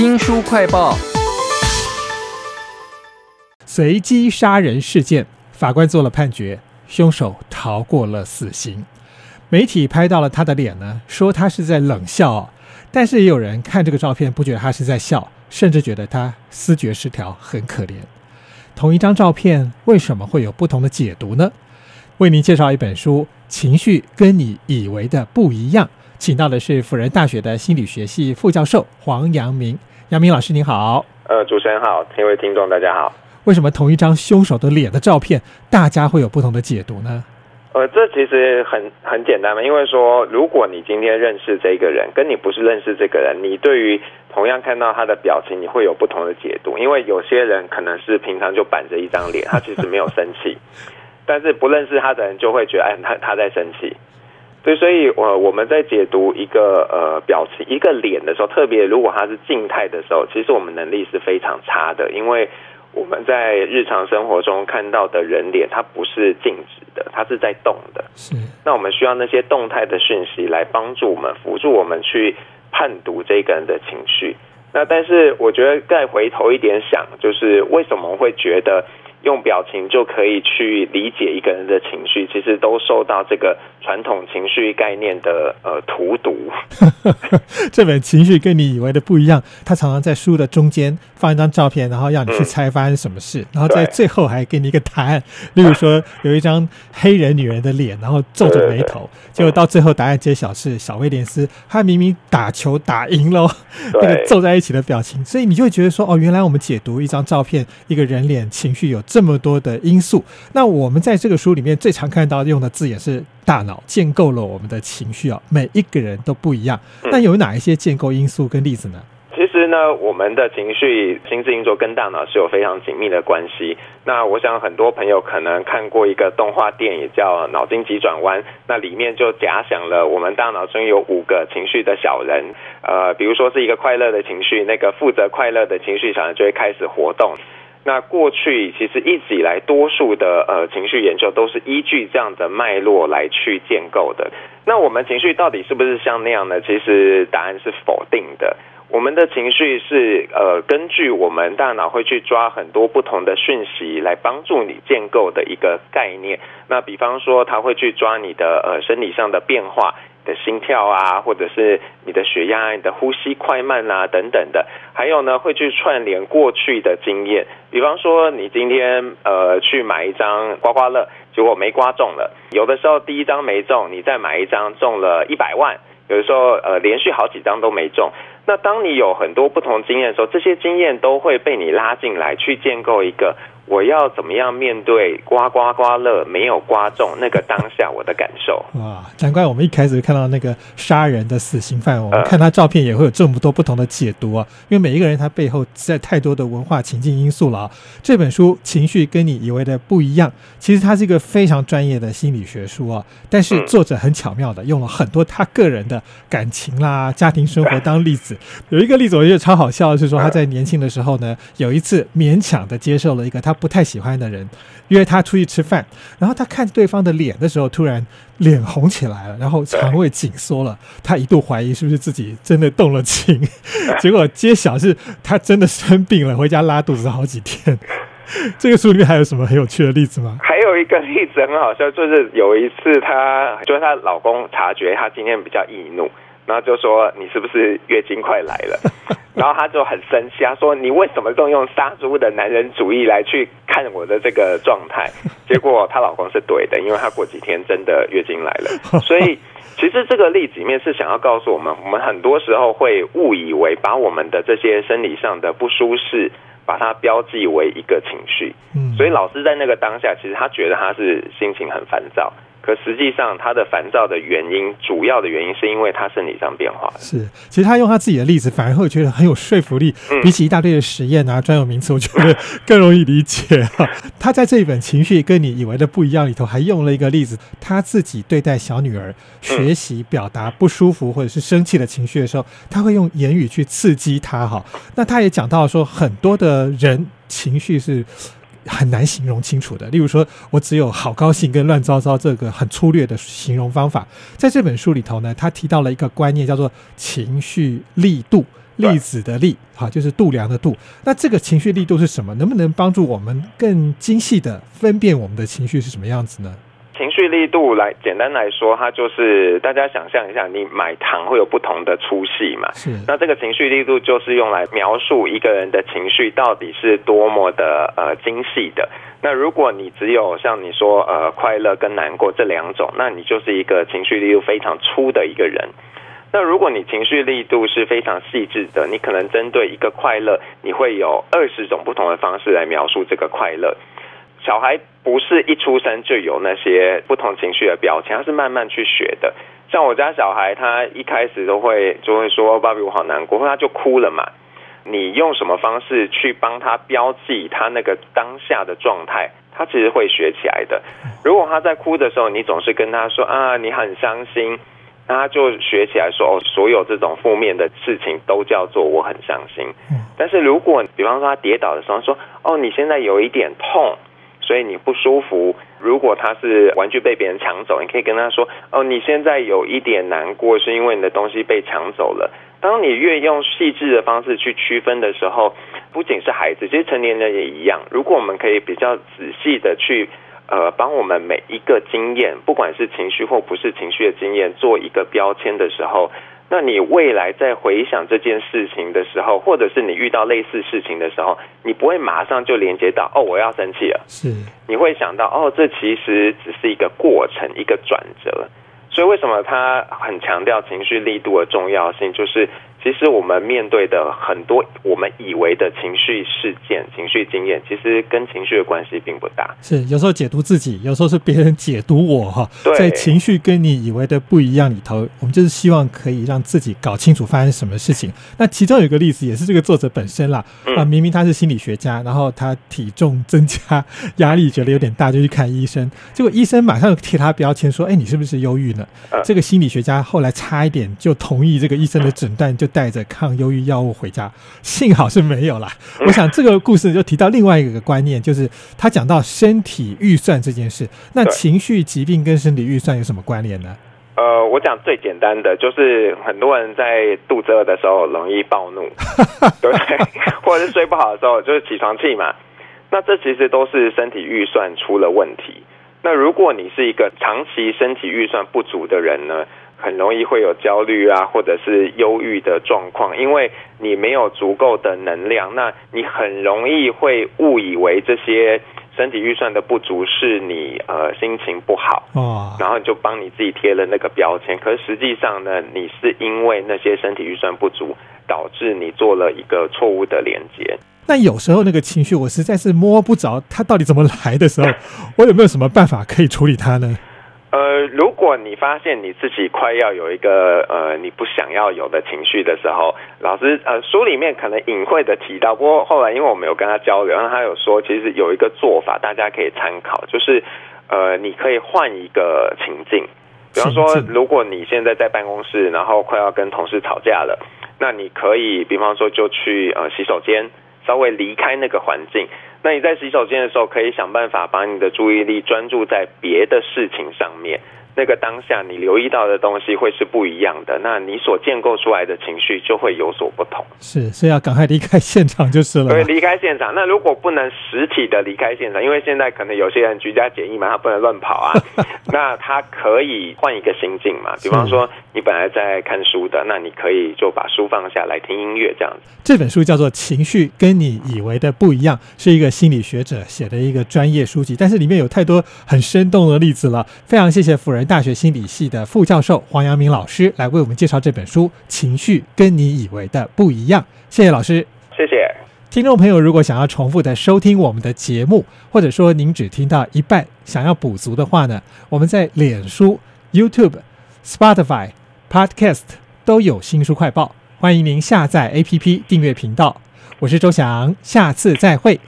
新书快报：随机杀人事件，法官做了判决，凶手逃过了死刑。媒体拍到了他的脸呢，说他是在冷笑，但是也有人看这个照片，不觉得他是在笑，甚至觉得他思觉失调，很可怜。同一张照片，为什么会有不同的解读呢？为您介绍一本书，情绪跟你以为的不一样。请到的是辅仁大学的心理学系副教授黄阳明。阳明老师您好。呃，主持人好，各位听众大家好。为什么同一张凶手的脸的照片，大家会有不同的解读呢？呃，这其实很很简单嘛，因为说，如果你今天认识这个人，跟你不是认识这个人，你对于同样看到他的表情，你会有不同的解读。因为有些人可能是平常就板着一张脸，他其实没有生气，但是不认识他的人就会觉得，哎，他他在生气。对，所以，我我们在解读一个呃表情、一个脸的时候，特别如果它是静态的时候，其实我们能力是非常差的，因为我们在日常生活中看到的人脸，它不是静止的，它是在动的。是。那我们需要那些动态的讯息来帮助我们、辅助我们去判读这个人的情绪。那但是，我觉得再回头一点想，就是为什么会觉得？用表情就可以去理解一个人的情绪，其实都受到这个传统情绪概念的呃荼毒。这本情绪跟你以为的不一样，他常常在书的中间放一张照片，然后让你去猜发生什么事，然后在最后还给你一个答案。例如说，有一张黑人女人的脸，然后皱着眉头，结果到最后答案揭晓是小威廉斯，他明明打球打赢了，那个皱在一起的表情，所以你就会觉得说，哦，原来我们解读一张照片，一个人脸情绪有。这么多的因素，那我们在这个书里面最常看到用的字眼是“大脑建构了我们的情绪”啊，每一个人都不一样。那有哪一些建构因素跟例子呢？其实呢，我们的情绪心智运作跟大脑是有非常紧密的关系。那我想很多朋友可能看过一个动画电影叫《脑筋急转弯》，那里面就假想了我们大脑中有五个情绪的小人。呃，比如说是一个快乐的情绪，那个负责快乐的情绪小人就会开始活动。那过去其实一直以来，多数的呃情绪研究都是依据这样的脉络来去建构的。那我们情绪到底是不是像那样呢？其实答案是否定的。我们的情绪是呃根据我们大脑会去抓很多不同的讯息来帮助你建构的一个概念。那比方说，它会去抓你的呃生理上的变化。的心跳啊，或者是你的血压、你的呼吸快慢啊，等等的，还有呢，会去串联过去的经验。比方说，你今天呃去买一张刮刮乐，结果没刮中了；有的时候第一张没中，你再买一张中了一百万；有的时候呃连续好几张都没中。那当你有很多不同经验的时候，这些经验都会被你拉进来，去建构一个。我要怎么样面对刮刮刮乐没有刮中那个当下我的感受？哇，难怪我们一开始看到那个杀人的死刑犯，我们看他照片也会有这么多不同的解读啊！因为每一个人他背后在太多的文化情境因素了啊。这本书情绪跟你以为的不一样，其实它是一个非常专业的心理学书啊。但是作者很巧妙的用了很多他个人的感情啦、家庭生活当例子。有一个例子我觉得超好笑的是说他在年轻的时候呢，有一次勉强的接受了一个他。不太喜欢的人约他出去吃饭，然后他看对方的脸的时候，突然脸红起来了，然后肠胃紧缩了。他一度怀疑是不是自己真的动了情，结果揭晓是他真的生病了，回家拉肚子好几天。这个书里面还有什么很有趣的例子吗？还有一个例子很好笑，就是有一次她就是她老公察觉她今天比较易怒，然后就说你是不是月经快来了？然后他就很生气，他说：“你为什么动用杀猪的男人主义来去看我的这个状态？” 结果她老公是对的，因为她过几天真的月经来了。所以其实这个例子里面是想要告诉我们，我们很多时候会误以为把我们的这些生理上的不舒适，把它标记为一个情绪。嗯，所以老师在那个当下，其实他觉得他是心情很烦躁。可实际上，他的烦躁的原因，主要的原因是因为他生理上变化。是，其实他用他自己的例子，反而会觉得很有说服力。比起一大堆的实验啊、专有名词，我觉得 更容易理解。他在这一本《情绪跟你以为的不一样》里头，还用了一个例子，他自己对待小女儿学习表达不舒服或者是生气的情绪的时候，他会用言语去刺激她。哈，那他也讲到说，很多的人情绪是。很难形容清楚的。例如说，我只有好高兴跟乱糟糟这个很粗略的形容方法。在这本书里头呢，他提到了一个观念，叫做情绪力度。粒子的粒，哈，就是度量的度。那这个情绪力度是什么？能不能帮助我们更精细的分辨我们的情绪是什么样子呢？情绪力度来简单来说，它就是大家想象一下，你买糖会有不同的粗细嘛？是。那这个情绪力度就是用来描述一个人的情绪到底是多么的呃精细的。那如果你只有像你说呃快乐跟难过这两种，那你就是一个情绪力度非常粗的一个人。那如果你情绪力度是非常细致的，你可能针对一个快乐，你会有二十种不同的方式来描述这个快乐。小孩不是一出生就有那些不同情绪的标签，他是慢慢去学的。像我家小孩，他一开始都会就会说：“爸比，我好难过。”他就哭了嘛。你用什么方式去帮他标记他那个当下的状态，他其实会学起来的。如果他在哭的时候，你总是跟他说：“啊，你很伤心。”那他就学起来说：“哦，所有这种负面的事情都叫做我很伤心。”但是如果比方说他跌倒的时候说：“哦，你现在有一点痛。”所以你不舒服。如果他是玩具被别人抢走，你可以跟他说：“哦，你现在有一点难过，是因为你的东西被抢走了。”当你越用细致的方式去区分的时候，不仅是孩子，其实成年人也一样。如果我们可以比较仔细的去呃，帮我们每一个经验，不管是情绪或不是情绪的经验，做一个标签的时候。那你未来在回想这件事情的时候，或者是你遇到类似事情的时候，你不会马上就连接到哦，我要生气了。是，你会想到哦，这其实只是一个过程，一个转折。所以为什么他很强调情绪力度的重要性？就是。其实我们面对的很多我们以为的情绪事件、情绪经验，其实跟情绪的关系并不大。是有时候解读自己，有时候是别人解读我哈。在情绪跟你以为的不一样里头，我们就是希望可以让自己搞清楚发生什么事情。那其中有一个例子，也是这个作者本身啦。啊，明明他是心理学家，然后他体重增加，压力觉得有点大，就去看医生。结果医生马上贴他标签说：“哎，你是不是忧郁呢？”这个心理学家后来差一点就同意这个医生的诊断，就。带着抗忧郁药物回家，幸好是没有啦。我想这个故事就提到另外一个观念，就是他讲到身体预算这件事。那情绪疾病跟身体预算有什么关联呢？呃，我讲最简单的，就是很多人在肚子饿的时候容易暴怒，对，或者是睡不好的时候就是起床气嘛。那这其实都是身体预算出了问题。那如果你是一个长期身体预算不足的人呢？很容易会有焦虑啊，或者是忧郁的状况，因为你没有足够的能量，那你很容易会误以为这些身体预算的不足是你呃心情不好哦，然后就帮你自己贴了那个标签。可是实际上呢，你是因为那些身体预算不足，导致你做了一个错误的连接。那有时候那个情绪我实在是摸不着它到底怎么来的时候，我有没有什么办法可以处理它呢？呃，如果你发现你自己快要有一个呃你不想要有的情绪的时候，老师呃书里面可能隐晦的提到，不过后来因为我们有跟他交流，然后他有说，其实有一个做法大家可以参考，就是呃你可以换一个情境，比方说如果你现在在办公室，然后快要跟同事吵架了，那你可以比方说就去呃洗手间，稍微离开那个环境。那你在洗手间的时候，可以想办法把你的注意力专注在别的事情上面。那个当下你留意到的东西会是不一样的，那你所建构出来的情绪就会有所不同。是，所以要赶快离开现场就是了。对，离开现场。那如果不能实体的离开现场，因为现在可能有些人居家检疫嘛，他不能乱跑啊。那他可以换一个心境嘛？比方说，你本来在看书的，那你可以就把书放下来听音乐这样子。这本书叫做《情绪跟你以为的不一样》，是一个心理学者写的一个专业书籍，但是里面有太多很生动的例子了。非常谢谢辅仁。大学心理系的副教授黄阳明老师来为我们介绍这本书《情绪跟你以为的不一样》。谢谢老师，谢谢听众朋友。如果想要重复的收听我们的节目，或者说您只听到一半，想要补足的话呢，我们在脸书、YouTube、Spotify、Podcast 都有新书快报，欢迎您下载 APP 订阅频道。我是周翔，下次再会。